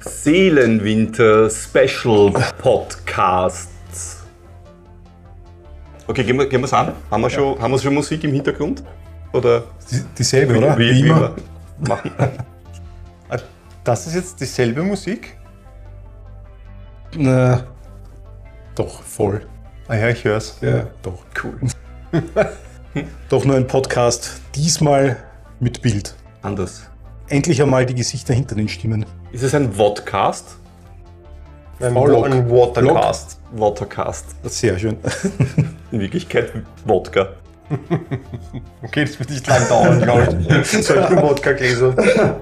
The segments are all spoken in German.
Seelenwinter Special Podcasts. Okay, gehen wir, gehen wir's an? Haben wir, schon, haben wir schon Musik im Hintergrund? Oder Die, dieselbe, oder? wie, wie immer machen? Ah, Das ist jetzt dieselbe Musik? Na, doch, voll. Ah ja, ich hör's. Ja, doch. Cool. Doch nur ein Podcast, diesmal mit Bild. Anders. Endlich einmal die Gesichter hinter den Stimmen. Ist es ein Vodcast? Ein, Vlog. ein Watercast. Watercast. Sehr schön. In Wirklichkeit Wodka. Okay, das wird nicht lang dauern, glaube ich. Solche Wodka-Gläser.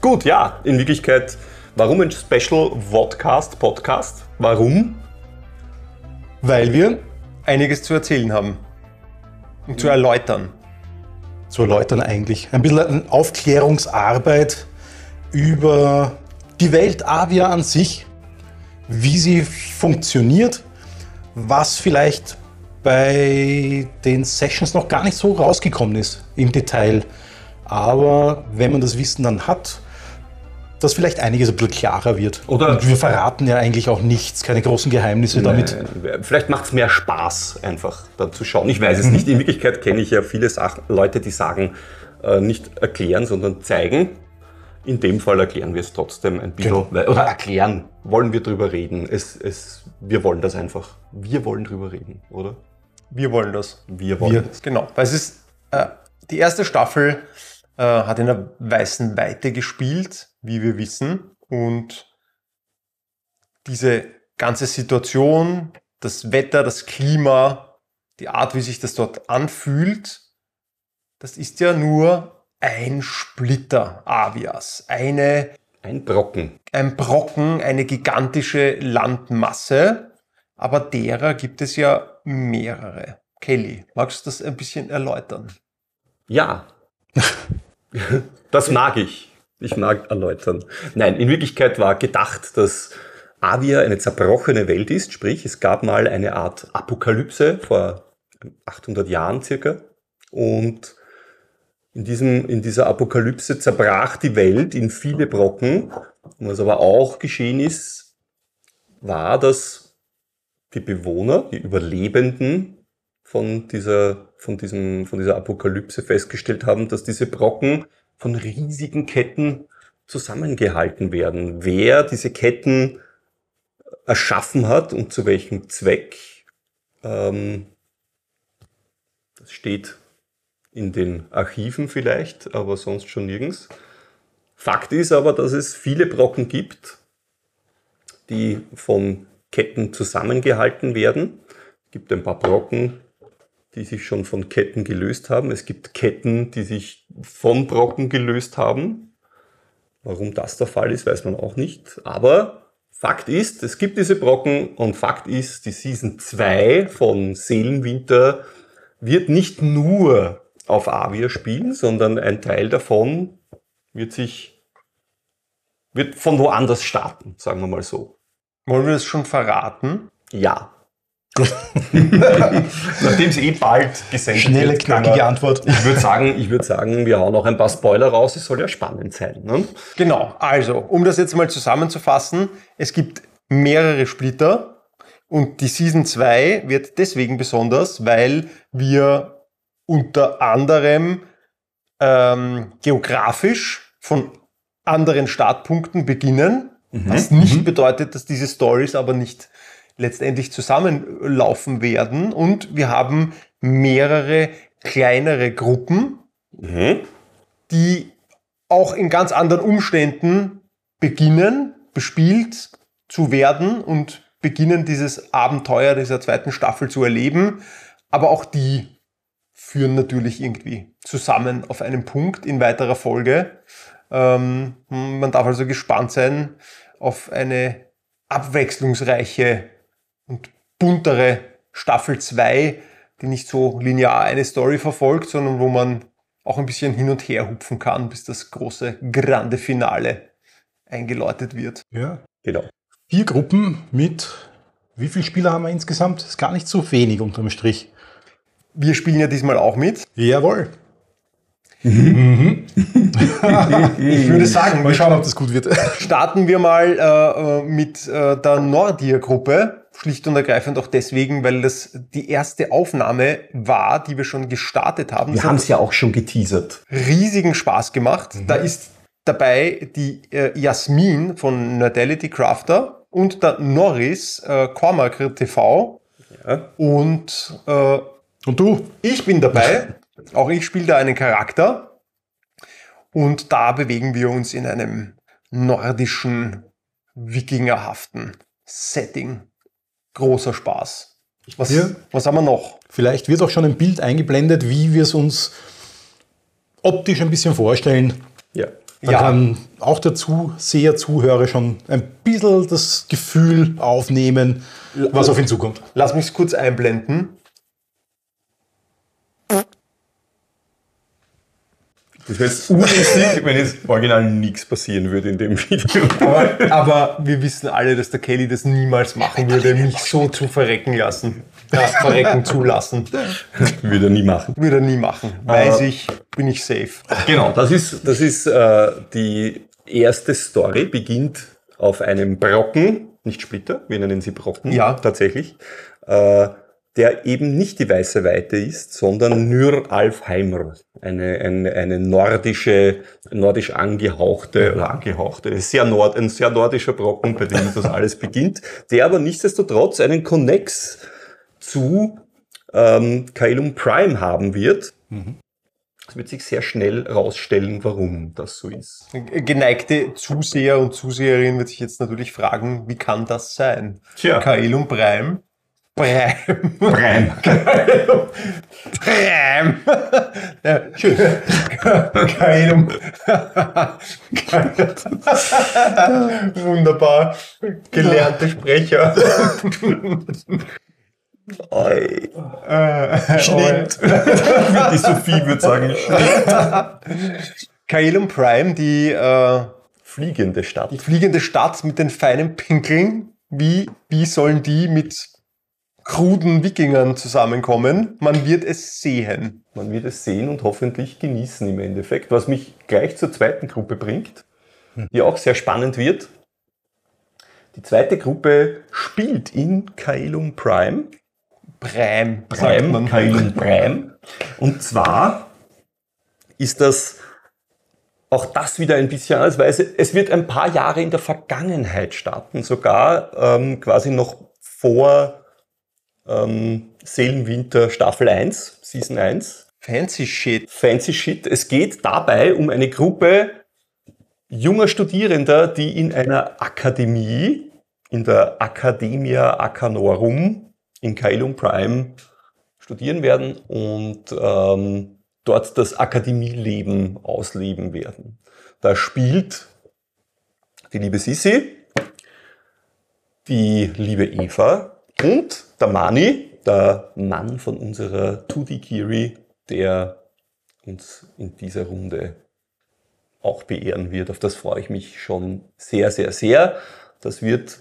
Gut, ja, in Wirklichkeit, warum ein Special Vodcast Podcast? Warum? Weil wir einiges zu erzählen haben. Und zu erläutern. Zu erläutern eigentlich. Ein bisschen Aufklärungsarbeit über die Welt Avia an sich, wie sie funktioniert, was vielleicht bei den Sessions noch gar nicht so rausgekommen ist im Detail. Aber wenn man das Wissen dann hat, dass vielleicht einiges ein bisschen klarer wird. Oder- Und wir verraten ja eigentlich auch nichts, keine großen Geheimnisse damit. Äh, Vielleicht macht es mehr Spaß, einfach da zu schauen. Ich weiß es nicht. In Wirklichkeit kenne ich ja viele Sachen, Leute, die sagen, äh, nicht erklären, sondern zeigen. In dem Fall erklären wir es trotzdem ein bisschen. Genau. Oder erklären, wollen wir drüber reden. Es, es, wir wollen das einfach. Wir wollen drüber reden, oder? Wir wollen das. Wir wollen Wir. das. Genau, weil es ist, äh, die erste Staffel äh, hat in der weißen Weite gespielt, wie wir wissen. Und diese ganze Situation, das Wetter, das Klima, die Art, wie sich das dort anfühlt, das ist ja nur ein Splitter Avias, eine Ein Brocken. ein Brocken, eine gigantische Landmasse, aber derer gibt es ja mehrere. Kelly, magst du das ein bisschen erläutern? Ja. das mag ich. Ich mag erläutern. Nein, in Wirklichkeit war gedacht, dass Avia eine zerbrochene Welt ist, sprich, es gab mal eine Art Apokalypse vor 800 Jahren circa und in, diesem, in dieser Apokalypse zerbrach die Welt in viele Brocken. Und was aber auch geschehen ist, war, dass die Bewohner, die Überlebenden von dieser, von diesem, von dieser Apokalypse festgestellt haben, dass diese Brocken von riesigen Ketten zusammengehalten werden. Wer diese Ketten erschaffen hat und zu welchem Zweck, ähm, das steht in den Archiven vielleicht, aber sonst schon nirgends. Fakt ist aber, dass es viele Brocken gibt, die von Ketten zusammengehalten werden. Es gibt ein paar Brocken, die sich schon von Ketten gelöst haben. Es gibt Ketten, die sich von Brocken gelöst haben. Warum das der Fall ist, weiß man auch nicht. Aber Fakt ist, es gibt diese Brocken und Fakt ist, die Season 2 von Seelenwinter wird nicht nur auf Avia spielen, sondern ein Teil davon wird sich, wird von woanders starten, sagen wir mal so. Wollen wir das schon verraten? Ja. Nachdem es eh bald gesendet Schnelle, wird, können knackige Antwort. Ich würde sagen, ich würde sagen, wir hauen auch ein paar Spoiler raus. Es soll ja spannend sein. Ne? Genau, also, um das jetzt mal zusammenzufassen, es gibt mehrere Splitter und die Season 2 wird deswegen besonders, weil wir unter anderem ähm, geografisch von anderen Startpunkten beginnen, was nicht bedeutet, dass diese Stories aber nicht letztendlich zusammenlaufen werden und wir haben mehrere kleinere Gruppen, Mhm. die auch in ganz anderen Umständen beginnen, bespielt zu werden und beginnen dieses Abenteuer dieser zweiten Staffel zu erleben. Aber auch die führen natürlich irgendwie zusammen auf einen Punkt in weiterer Folge. Ähm, man darf also gespannt sein auf eine abwechslungsreiche und buntere Staffel 2, die nicht so linear eine Story verfolgt, sondern wo man auch ein bisschen hin und her hupfen kann, bis das große, grande Finale eingeläutet wird. Ja. Genau. Vier Gruppen mit, wie viele Spieler haben wir insgesamt? Ist gar nicht so wenig unterm Strich. Wir spielen ja diesmal auch mit. Jawohl. Ich würde sagen, Mal schauen, ob das gut wird. starten wir mal äh, äh, mit äh, der Nordia-Gruppe. Schlicht und ergreifend auch deswegen, weil das die erste Aufnahme war, die wir schon gestartet haben. Wir haben es ja auch schon geteasert. riesigen Spaß gemacht. Da ist dabei die äh, Jasmin von Nerdality Crafter und der Norris äh, Cormac TV. Ja. Und äh, Und du? ich bin dabei. Auch ich spiele da einen Charakter. Und da bewegen wir uns in einem nordischen, wikingerhaften Setting. Großer Spaß. Was, Ja. was haben wir noch? Vielleicht wird auch schon ein Bild eingeblendet, wie wir es uns optisch ein bisschen vorstellen. Ja. Dann Ja. kann auch der Zuseher, Zuhörer schon ein bisschen das Gefühl aufnehmen, was auf ihn zukommt. Lass mich kurz einblenden. Das wäre jetzt unlustig, wenn jetzt original nichts passieren würde in dem Video. Aber, aber wir wissen alle, dass der Kelly das niemals machen würde, mich so zu verrecken lassen. Ja, verrecken zulassen. würde er nie machen. Würde er nie machen. Weiß ich, bin ich safe. Genau, das ist, das ist äh, die erste Story, beginnt auf einem Brocken, nicht Splitter, wir nennen sie Brocken, Ja. tatsächlich, äh, der eben nicht die weiße Weite ist, sondern Nyr Alfheimer, eine, eine, eine nordische, nordisch angehauchte, oder angehauchte, sehr nord, ein sehr nordischer Brocken, bei dem das alles beginnt, der aber nichtsdestotrotz einen Connex zu ähm, Kaelum Prime haben wird. Es wird sich sehr schnell rausstellen, warum das so ist. Geneigte Zuseher und Zuseherin wird sich jetzt natürlich fragen, wie kann das sein? Tja. Kaelum Prime. Prime. Prime. Ja, schön. Kaelum. Wunderbar. Gelernte Sprecher. Äh, Schnitt. Die Sophie würde sagen, Kaelum Prime, die äh, fliegende Stadt. Die fliegende Stadt mit den feinen Pinkeln, wie, wie sollen die mit kruden Wikingern zusammenkommen? Man wird es sehen. Man wird es sehen und hoffentlich genießen im Endeffekt, was mich gleich zur zweiten Gruppe bringt, die auch sehr spannend wird. Die zweite Gruppe spielt in Kaelum Prime. Prime, Prime, man. Kaelum Prime. Und zwar ist das auch das wieder ein bisschen anders, weil es, es wird ein paar Jahre in der Vergangenheit starten, sogar ähm, quasi noch vor ähm, Seelenwinter Staffel 1, Season 1. Fancy Shit. Fancy Shit. Es geht dabei um eine Gruppe junger Studierender, die in einer Akademie, in der Academia Acanorum in Kaelum Prime studieren werden und ähm, dort das Akademieleben ausleben werden. Da spielt die liebe Sissi, die liebe Eva und der Mani, der Mann von unserer Tudi Kiri, der uns in dieser Runde auch beehren wird. Auf das freue ich mich schon sehr, sehr, sehr. Das wird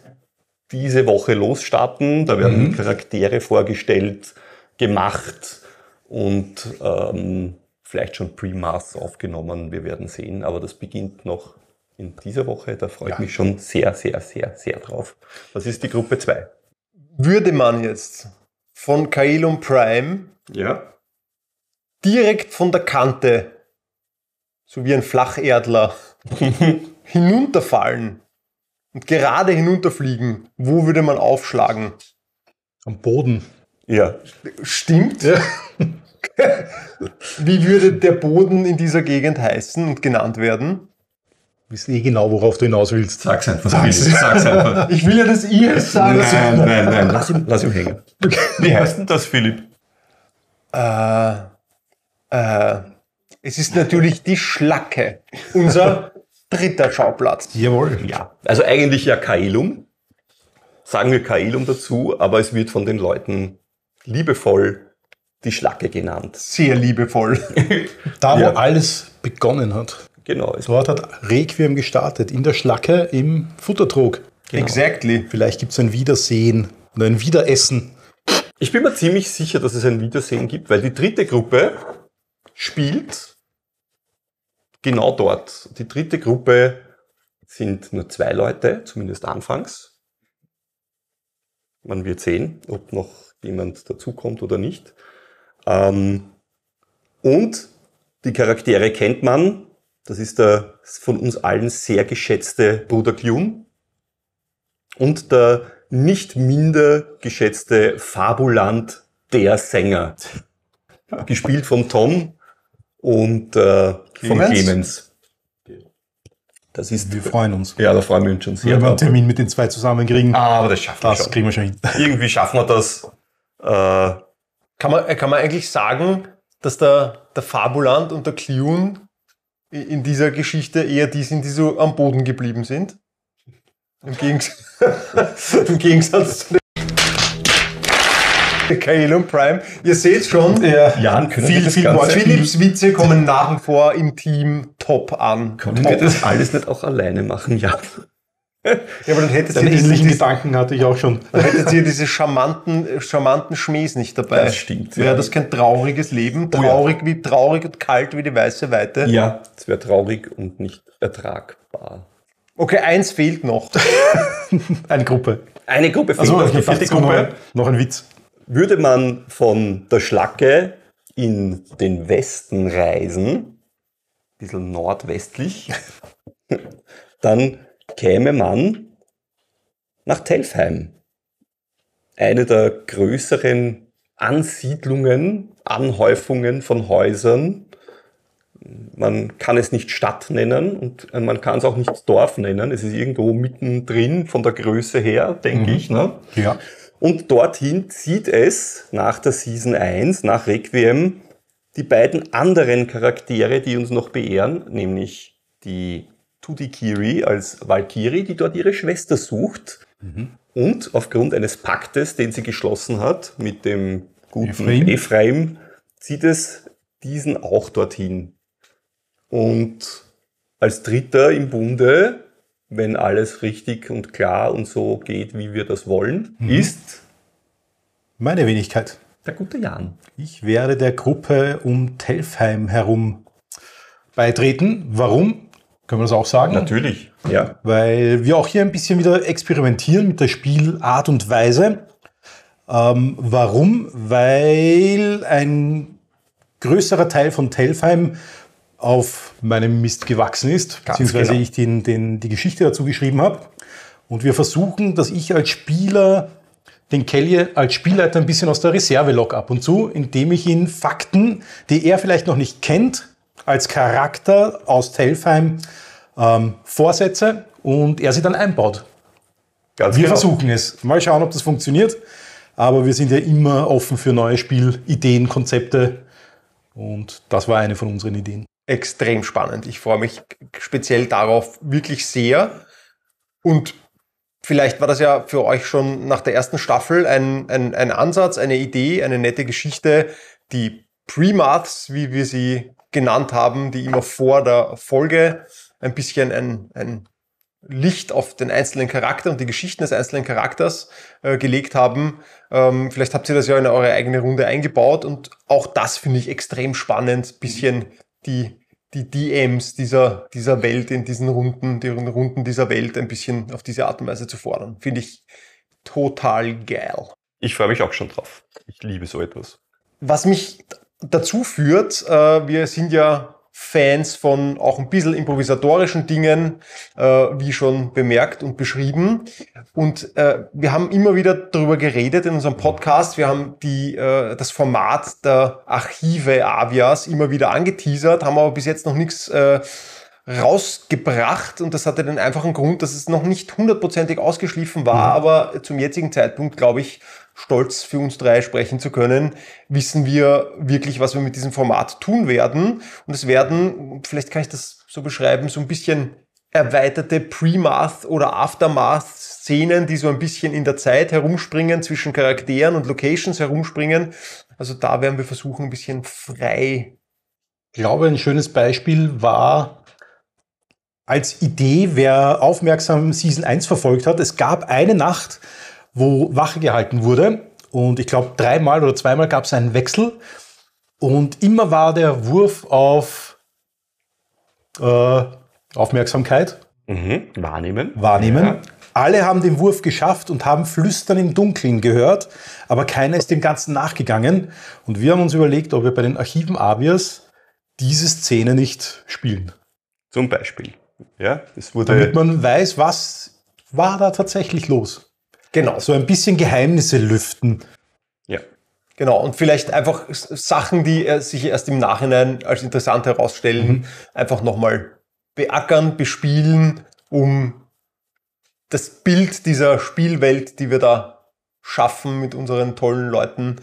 diese Woche losstarten. Da werden Charaktere vorgestellt, gemacht und ähm, vielleicht schon Pre-Mass aufgenommen. Wir werden sehen, aber das beginnt noch in dieser Woche. Da freue ich mich schon sehr, sehr, sehr, sehr drauf. Das ist die Gruppe 2. Würde man jetzt von Kaelum Prime Ja. direkt von der Kante, so wie ein Flacherdler, hinunterfallen und gerade hinunterfliegen, wo würde man aufschlagen? Am Boden. Ja. Stimmt. Wie würde der Boden in dieser Gegend heißen und genannt werden? Wissen eh genau, worauf du hinaus willst. Sag's einfach. Sag's. Sag's einfach. Ich will ja, dass ihr es sagt. Nein, nein, nein. Lass ihn, lass ihn hängen. Wie heißt denn das, Philipp? Äh, äh, es ist natürlich die Schlacke. Unser dritter Schauplatz. Jawohl. Ja. Also eigentlich ja Kaelum. Sagen wir Kaelum dazu, aber es wird von den Leuten liebevoll die Schlacke genannt. Sehr liebevoll. Da, wo Ja. alles begonnen hat. Genau. Dort hat Requiem gestartet, in der Schlacke im Futtertrog. Exactly. Vielleicht gibt es ein Wiedersehen oder ein Wiederessen. Ich bin mir ziemlich sicher, dass es ein Wiedersehen gibt, weil die dritte Gruppe spielt genau dort. Die dritte Gruppe sind nur zwei Leute, zumindest anfangs. Man wird sehen, ob noch jemand dazukommt oder nicht. Ähm, und die Charaktere kennt man. Das ist der von uns allen sehr geschätzte Bruder Clune und der nicht minder geschätzte Fabulant der Sänger. Gespielt von Tom und äh, von Clemens? Clemens. Das ist, Wir freuen uns. ja, da freuen wir uns schon sehr. Wenn wir einen. Termin mit den zwei zusammen kriegen, Ah, aber das schaffen wir das schon. kriegen wir schon hin. Irgendwie schaffen wir das. Äh, Kann man, äh, kann man eigentlich sagen, dass der, der Fabulant und der Clune in dieser Geschichte eher die sind, die so am Boden geblieben sind? Im, Gegens Im Gegensatz zu Kael und Prime. Ihr seht schon, Jan, wir viel, viel Wort. Philipps Witze kommen nach wie vor im Team top an. können wir das alles nicht auch alleine machen, Jan? Ja, aber dann hättet Den ihr, diese, ähnlichen diese, Gedanken hatte ich auch schon. dann hättet ihr diese charmanten, äh, charmanten Schmähs nicht dabei. Das stimmt, Wäre ja. das kein trauriges Leben? Oh ja. Traurig wie traurig und kalt wie die weiße Weite? Ja, es wäre traurig und nicht ertragbar. Okay, eins fehlt noch. Eine Gruppe. Eine Gruppe fehlt Also, noch, die vierte Gruppe. noch ein Witz. Würde man von der Schlacke in den Westen reisen, ein bisschen nordwestlich, dann käme man nach Telfheim. Eine der größeren Ansiedlungen, Anhäufungen von Häusern. Man kann es nicht Stadt nennen und man kann es auch nicht Dorf nennen. Es ist irgendwo mittendrin von der Größe her, denke ich. Ne? Ja. Und dorthin zieht es nach der Season 1, nach Requiem, die beiden anderen Charaktere, die uns noch beehren, nämlich die Tudikiri als Valkyrie, die dort ihre Schwester sucht. Und aufgrund eines Paktes, den sie geschlossen hat mit dem guten Ephraim. Ephraim, zieht es diesen auch dorthin. Und als Dritter im Bunde, wenn alles richtig und klar und so geht, wie wir das wollen, ist Meine Wenigkeit. der gute Jan. Ich werde der Gruppe um Telfheim herum beitreten. Warum? Können wir das auch sagen? Natürlich. Ja. Weil wir auch hier ein bisschen wieder experimentieren mit der Spielart und Weise. Ähm, warum? Weil ein größerer Teil von Telfheim auf meinem Mist gewachsen ist, Ganz beziehungsweise genau. ich den, den, die Geschichte dazu geschrieben habe. Und wir versuchen, dass ich als Spieler den Kelly als Spielleiter ein bisschen aus der Reserve lock ab und zu, indem ich ihn Fakten, die er vielleicht noch nicht kennt, als Charakter aus Telfheim ähm, vorsetze und er sie dann einbaut. Ganz Wir genau. versuchen es. Mal schauen, ob das funktioniert. Aber wir sind ja immer offen für neue Spielideen, Konzepte. Und das war eine von unseren Ideen. Extrem spannend. Ich freue mich speziell darauf wirklich sehr. Und vielleicht war das ja für euch schon nach der ersten Staffel ein, ein, ein Ansatz, eine Idee, eine nette Geschichte, die Pre-Maths, wie wir sie genannt haben, die immer vor der Folge ein bisschen ein, ein Licht auf den einzelnen Charakter und die Geschichten des einzelnen Charakters äh, gelegt haben. Ähm, vielleicht habt ihr das ja in eure eigene Runde eingebaut und auch das finde ich extrem spannend, bisschen die, die DMs dieser, dieser Welt in diesen Runden, die Runden dieser Welt ein bisschen auf diese Art und Weise zu fordern. Finde ich total geil. Ich freue mich auch schon drauf. Ich liebe so etwas. Was mich dazu führt, äh, wir sind ja Fans von auch ein bisschen improvisatorischen Dingen, äh, wie schon bemerkt und beschrieben. Und äh, wir haben immer wieder darüber geredet in unserem Podcast. Wir haben die, äh, das Format der Archive Avias immer wieder angeteasert, haben aber bis jetzt noch nichts äh, rausgebracht. Und das hatte den einfachen Grund, dass es noch nicht hundertprozentig ausgeschliffen war, aber zum jetzigen Zeitpunkt, glaube ich, stolz für uns drei sprechen zu können, wissen wir wirklich, was wir mit diesem Format tun werden. Und es werden, vielleicht kann ich das so beschreiben, so ein bisschen erweiterte Pre-Math oder Aftermath-Szenen, die so ein bisschen in der Zeit herumspringen, zwischen Charakteren und Locations herumspringen. Also da werden wir versuchen, ein bisschen frei. Ich glaube, ein schönes Beispiel war als Idee, wer aufmerksam Season 1 verfolgt hat, es gab eine Nacht, wo Wache gehalten wurde. Und ich glaube, dreimal oder zweimal gab es einen Wechsel. Und immer war der Wurf auf äh, Aufmerksamkeit Mhm. Wahrnehmen. wahrnehmen. Ja. Alle haben den Wurf geschafft und haben Flüstern im Dunkeln gehört, aber keiner ist dem Ganzen nachgegangen. Und wir haben uns überlegt, ob wir bei den Archiven Avias diese Szene nicht spielen. Zum Beispiel. Ja, es wurde. Damit man weiß, was war da tatsächlich los. Genau. So ein bisschen Geheimnisse lüften. ja. Genau, und vielleicht einfach Sachen, die äh, sich erst im Nachhinein als interessant herausstellen, einfach nochmal beackern, bespielen, um das Bild dieser Spielwelt, die wir da schaffen mit unseren tollen Leuten,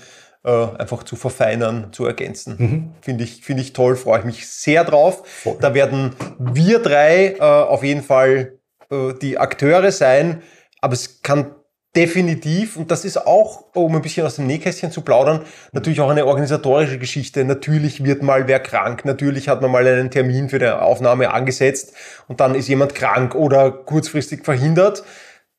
äh, einfach zu verfeinern, zu ergänzen. Finde ich, finde ich toll, freue ich mich sehr drauf. Da werden wir drei äh, auf jeden Fall äh, die Akteure sein, aber es kann definitiv, und das ist auch, um ein bisschen aus dem Nähkästchen zu plaudern, natürlich auch eine organisatorische Geschichte. Natürlich wird mal wer krank, natürlich hat man mal einen Termin für die Aufnahme angesetzt und dann ist jemand krank oder kurzfristig verhindert.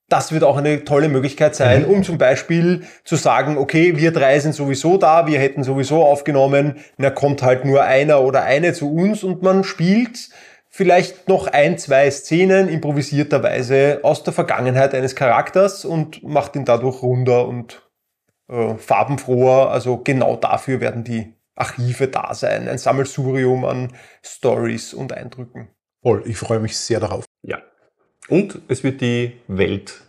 Das wird auch eine tolle Möglichkeit sein, um zum Beispiel zu sagen, okay, wir drei sind sowieso da, wir hätten sowieso aufgenommen, na kommt halt nur einer oder eine zu uns und man spielt vielleicht noch ein, zwei Szenen improvisierterweise aus der Vergangenheit eines Charakters und macht ihn dadurch runder und äh, farbenfroher. Also genau dafür werden die Archive da sein. Ein Sammelsurium an Stories und Eindrücken. Voll, ich freue mich sehr darauf. Ja. Und es wird die Welt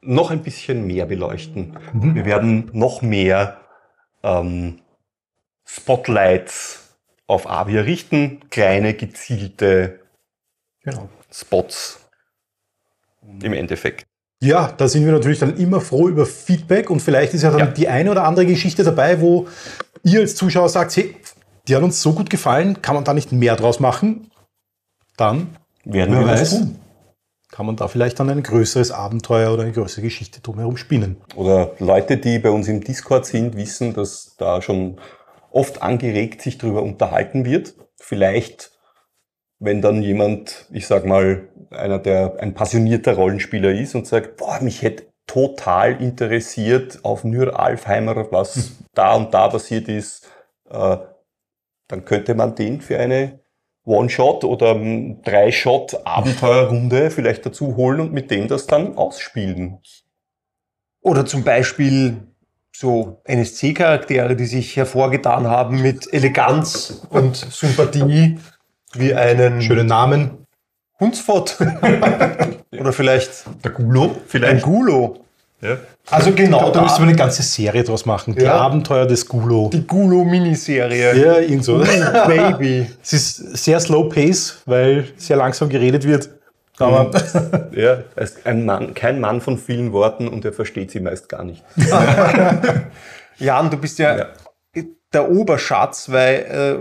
noch ein bisschen mehr beleuchten. Wir werden noch mehr ähm, Spotlights auf Avia richten, kleine gezielte Genau. Spots im Endeffekt. Ja, da sind wir natürlich dann immer froh über Feedback und vielleicht ist ja dann Ja. die eine oder andere Geschichte dabei, wo ihr als Zuschauer sagt, hey, die hat uns so gut gefallen, kann man da nicht mehr draus machen? Dann, Werden wer wir das weiß, tun. kann man da vielleicht dann ein größeres Abenteuer oder eine größere Geschichte drumherum spinnen. Oder Leute, die bei uns im Discord sind, wissen, dass da schon oft angeregt sich darüber unterhalten wird. Vielleicht, wenn dann jemand, ich sag mal, einer, der ein passionierter Rollenspieler ist und sagt, boah, mich hätte total interessiert auf Nur Alfheimer, was da und da passiert ist, äh, dann könnte man den für eine One-Shot oder ähm, Drei-Shot-Abenteuerrunde vielleicht dazu holen und mit dem das dann ausspielen. Oder zum Beispiel so NSC-Charaktere, die sich hervorgetan haben mit Eleganz und Sympathie, wie einen Schöne Namen. Hunsfott. Oder vielleicht Der Gulo ein vielleicht. Gulo. Ja. Also genau Da müsste da, man eine ganze Serie draus machen. Die Ja. Abenteuer des Gulo. die Gulo-Miniserie. Ja, irgend so. Baby. Es ist sehr slow pace, weil sehr langsam geredet wird. Aber Ja, er ist ein Mann, kein Mann von vielen Worten und er versteht sie meist gar nicht. Jan, du bist ja, Ja. Der Oberschatz, weil äh,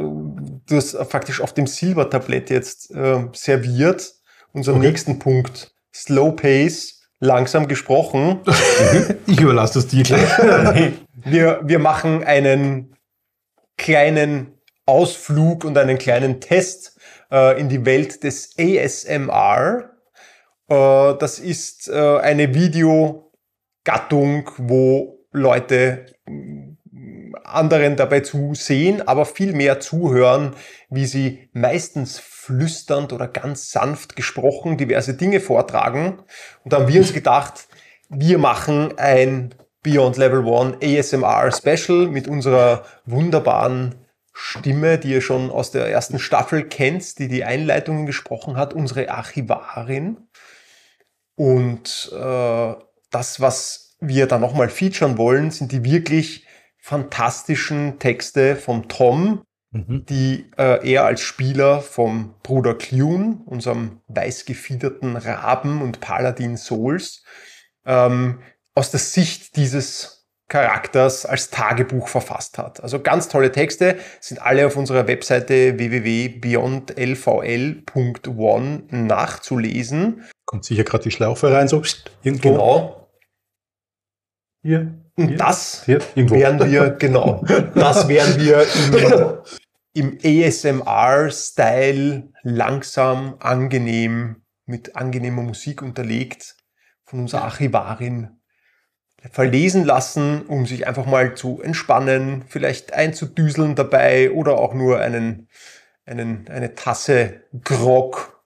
du hast faktisch auf dem Silbertablett jetzt äh, serviert. Unseren nächsten Punkt. Slow Pace, langsam gesprochen. ich überlasse das dir gleich. Wir, wir machen einen kleinen Ausflug und einen kleinen Test äh, in die Welt des ASMR. Äh, das ist äh, eine Videogattung, wo Leute anderen dabei zusehen, aber viel mehr zuhören, wie sie meistens flüsternd oder ganz sanft gesprochen diverse Dinge vortragen. Und da haben wir uns gedacht, wir machen ein Beyond Level 1 ASMR Special mit unserer wunderbaren Stimme, die ihr schon aus der ersten Staffel kennt, die die Einleitungen gesprochen hat, unsere Archivarin. Und äh, das, was wir da nochmal featuren wollen, sind die wirklich fantastischen Texte vom Tom, Mhm. die äh, er als Spieler vom Bruder Clune, unserem weißgefiederten Raben und Paladin Souls, ähm, aus der Sicht dieses Charakters als Tagebuch verfasst hat. Also ganz tolle Texte sind alle auf unserer Webseite www.beyondlvl.one nachzulesen. Kommt sicher gerade die Schlaufe rein, so irgendwo. Genau. Hier. Und das Hier, werden wir, genau, das werden wir im, im ASMR-Style langsam, angenehm, mit angenehmer Musik unterlegt von unserer Archivarin verlesen lassen, um sich einfach mal zu entspannen, vielleicht einzudüseln dabei oder auch nur einen, einen, eine Tasse Grog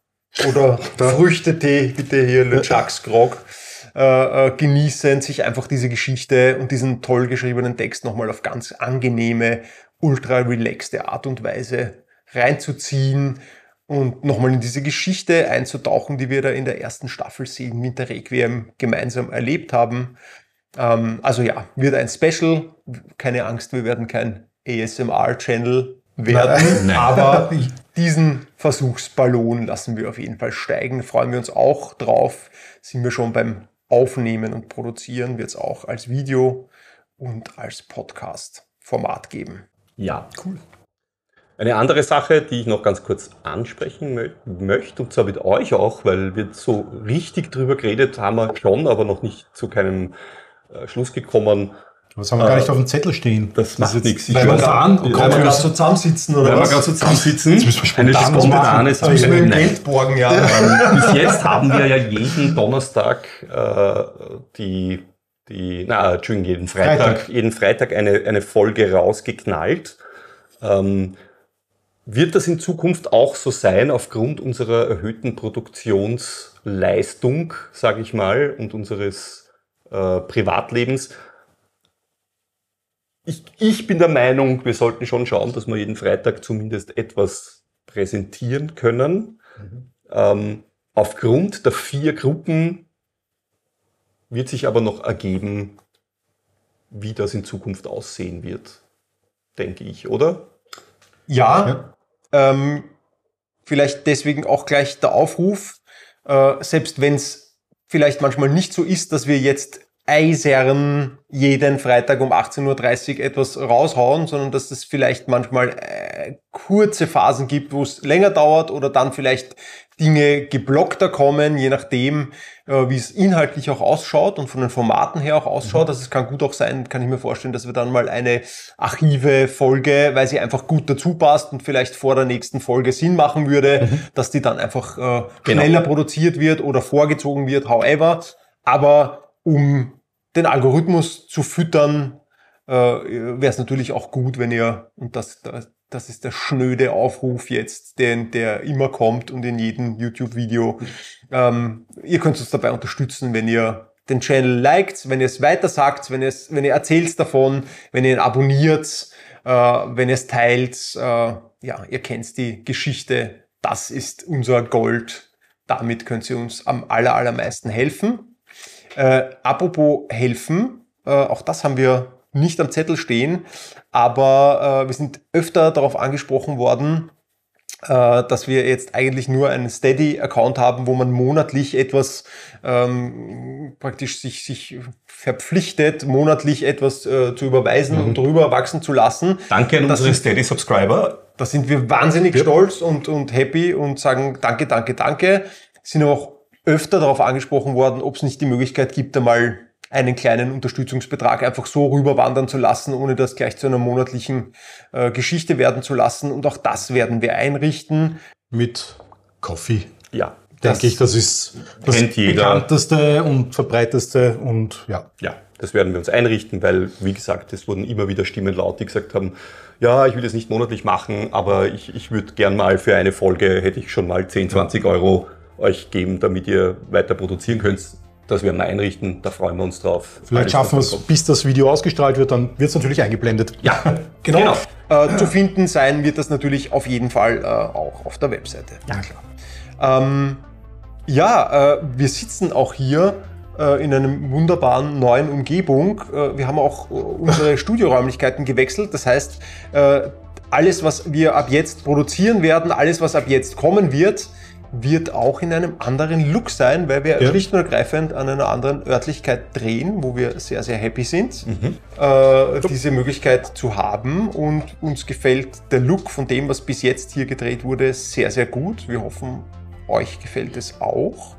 oder Früchtetee, bitte hier Le Chucks Grog, äh, äh, genießen, sich einfach diese Geschichte und diesen toll geschriebenen Text nochmal auf ganz angenehme, ultra relaxte Art und Weise reinzuziehen und nochmal in diese Geschichte einzutauchen, die wir da in der ersten Staffel sehen, Winter Requiem gemeinsam erlebt haben. Ähm, also ja, wird ein Special. Keine Angst, wir werden kein ASMR-Channel werden, Nein. aber diesen Versuchsballon lassen wir auf jeden Fall steigen. Freuen wir uns auch drauf. Sind wir schon beim Aufnehmen und Produzieren, wird es auch als Video und als Podcast-Format geben. Ja, cool. Eine andere Sache, die ich noch ganz kurz ansprechen mö möchte, und zwar mit euch auch, weil wir so richtig drüber geredet haben wir schon, aber noch nicht zu keinem äh, Schluss gekommen. Was haben wir gar nicht auf dem Zettel stehen? Das macht ist nichts. jetzt Ich Weil wir wir wir gerade so zusammensitzen oder Wenn wir was? gerade so zusammensitzen, Jetzt müssen wir eine spontan was spontane Da müssen wir Nein. Geld borgen, ja. Ähm, Bis jetzt haben wir ja jeden Donnerstag äh, die, die, na, Entschuldigung, jeden Freitag, Freitag. jeden Freitag eine, eine Folge rausgeknallt. Ähm, wird das in Zukunft auch so sein, aufgrund unserer erhöhten Produktionsleistung, sage ich mal, und unseres äh, Privatlebens? Ich, ich bin der Meinung, wir sollten schon schauen, dass wir jeden Freitag zumindest etwas präsentieren können. Ähm, aufgrund der vier Gruppen wird sich aber noch ergeben, wie das in Zukunft aussehen wird, denke ich, oder? Ja, Ähm, vielleicht deswegen auch gleich der Aufruf, äh, selbst wenn es vielleicht manchmal nicht so ist, dass wir jetzt eisern jeden Freitag um 18.30 Uhr etwas raushauen, sondern dass es vielleicht manchmal äh, kurze Phasen gibt, wo es länger dauert oder dann vielleicht Dinge geblockter kommen, je nachdem, äh, wie es inhaltlich auch ausschaut und von den Formaten her auch ausschaut. Also es kann gut auch sein, kann ich mir vorstellen, dass wir dann mal eine Archive-Folge, weil sie einfach gut dazu passt und vielleicht vor der nächsten Folge Sinn machen würde, dass die dann einfach äh, Genau. schneller produziert wird oder vorgezogen wird, however. Aber um den Algorithmus zu füttern, äh, wäre es natürlich auch gut, wenn ihr, und das, das, das ist der schnöde Aufruf jetzt, den, der immer kommt und in jedem YouTube-Video, ähm, ihr könnt uns dabei unterstützen, wenn ihr den Channel liked, wenn ihr es weiter sagt, wenn ihr es, wenn ihr erzählt davon, wenn ihr ihn abonniert, äh, wenn ihr es teilt, äh, ja, ihr kennt die Geschichte, das ist unser Gold, damit könnt ihr uns am aller, allermeisten helfen. Äh, apropos helfen, äh, auch das haben wir nicht am Zettel stehen, aber äh, wir sind öfter darauf angesprochen worden, äh, dass wir jetzt eigentlich nur einen Steady-Account haben, wo man monatlich etwas ähm, praktisch sich, sich verpflichtet, monatlich etwas äh, zu überweisen und drüber wachsen zu lassen. Danke an Das unsere Steady-Subscriber. Da sind wir wahnsinnig stolz und, und happy und sagen danke, danke, danke. Sind auch öfter darauf angesprochen worden, ob es nicht die Möglichkeit gibt, einmal einen kleinen Unterstützungsbetrag einfach so rüberwandern zu lassen, ohne das gleich zu einer monatlichen äh, Geschichte werden zu lassen. Und auch das werden wir einrichten. Mit Coffee. Ja, Denke ich, das ist das bekannteste und verbreiteste und ja. Ja, das werden wir uns einrichten, weil, wie gesagt, es wurden immer wieder Stimmen laut, die gesagt haben, ja, ich will das nicht monatlich machen, aber ich, ich würde gern mal für eine Folge, hätte ich schon mal 10, 20 Euro euch geben, damit ihr weiter produzieren könnt. Das werden wir einrichten, da freuen wir uns drauf. Vielleicht Alles, schaffen wir es, bis das Video ausgestrahlt wird, dann wird es natürlich eingeblendet. Ja, Genau. Äh, zu finden sein wird das natürlich auf jeden Fall äh, auch auf der Webseite. Ja, klar. Ähm, ja, äh, wir sitzen auch hier äh, in einem wunderbaren neuen Umgebung. Äh, wir haben auch äh, unsere Studioräumlichkeiten gewechselt. Das heißt, äh, alles, was wir ab jetzt produzieren werden, alles, was ab jetzt kommen wird, wird auch in einem anderen Look sein, weil wir Ja. schlicht und ergreifend an einer anderen Örtlichkeit drehen, wo wir sehr, sehr happy sind, äh, diese Möglichkeit zu haben. Und uns gefällt der Look von dem, was bis jetzt hier gedreht wurde, sehr, sehr gut. Wir hoffen, euch gefällt es auch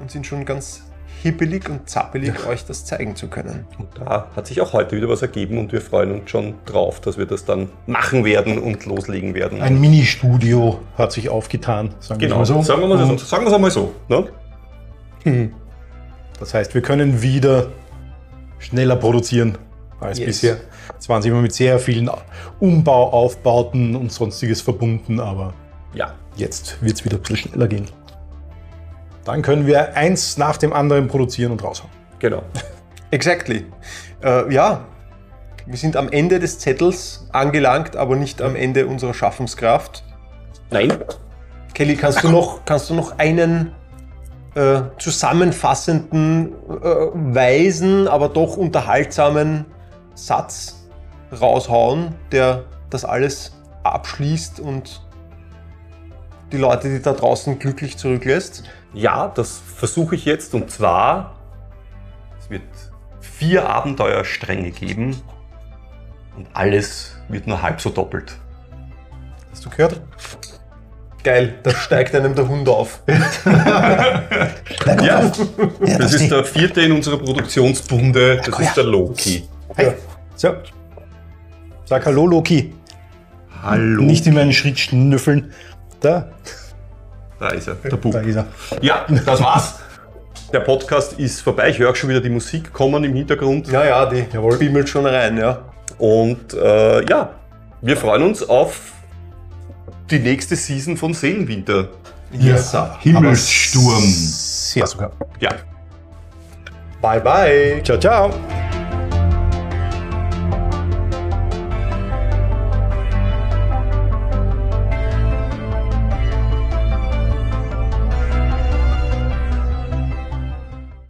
und sind schon ganz hippelig und zappelig, euch das zeigen zu können. Und da hat sich auch heute wieder was ergeben und wir freuen uns schon drauf, dass wir das dann machen werden und loslegen werden. Ein Mini-Studio hat sich aufgetan, sagen genau, wir mal so. sagen wir mal so. Sagen wir es einmal so. Ne? Das heißt, wir können wieder schneller produzieren als Yes. bisher. Es waren sie immer mit sehr vielen Umbauaufbauten und sonstiges verbunden, aber Ja, jetzt wird es wieder ein bisschen schneller gehen. Dann können wir eins nach dem anderen produzieren und raushauen. genau. Exactly. Äh, ja, wir sind am Ende des Zettels angelangt, aber nicht am Ende unserer Schaffenskraft. Nein, Kelly, kannst du noch, kannst du noch einen äh, zusammenfassenden, äh, weisen, aber doch unterhaltsamen Satz raushauen, der das alles abschließt und die Leute, die da draußen glücklich zurücklässt? Ja, das versuche ich jetzt und zwar, es wird vier Abenteuerstränge geben und alles wird nur halb so doppelt. Hast du gehört? Geil, da steigt einem der Hund auf. Ja, das ist der vierte in unserer Produktionsbunde, das ist der Loki. Hey. So. Sag Hallo, Loki. Hallo. Nicht in meinen Schritt schnüffeln. Da, Da ist er, der Bub. da ist er. Ja, das war's. Der Podcast ist vorbei. Ich höre auch schon wieder die Musik kommen im Hintergrund. Ja, ja, die Jawohl. bimmelt schon rein, ja. Und äh, ja, wir freuen uns auf die nächste Season von Seelenwinter. Yes, sir. Himmelssturm. Sehr sogar. Ja. Bye, bye. Ciao, ciao.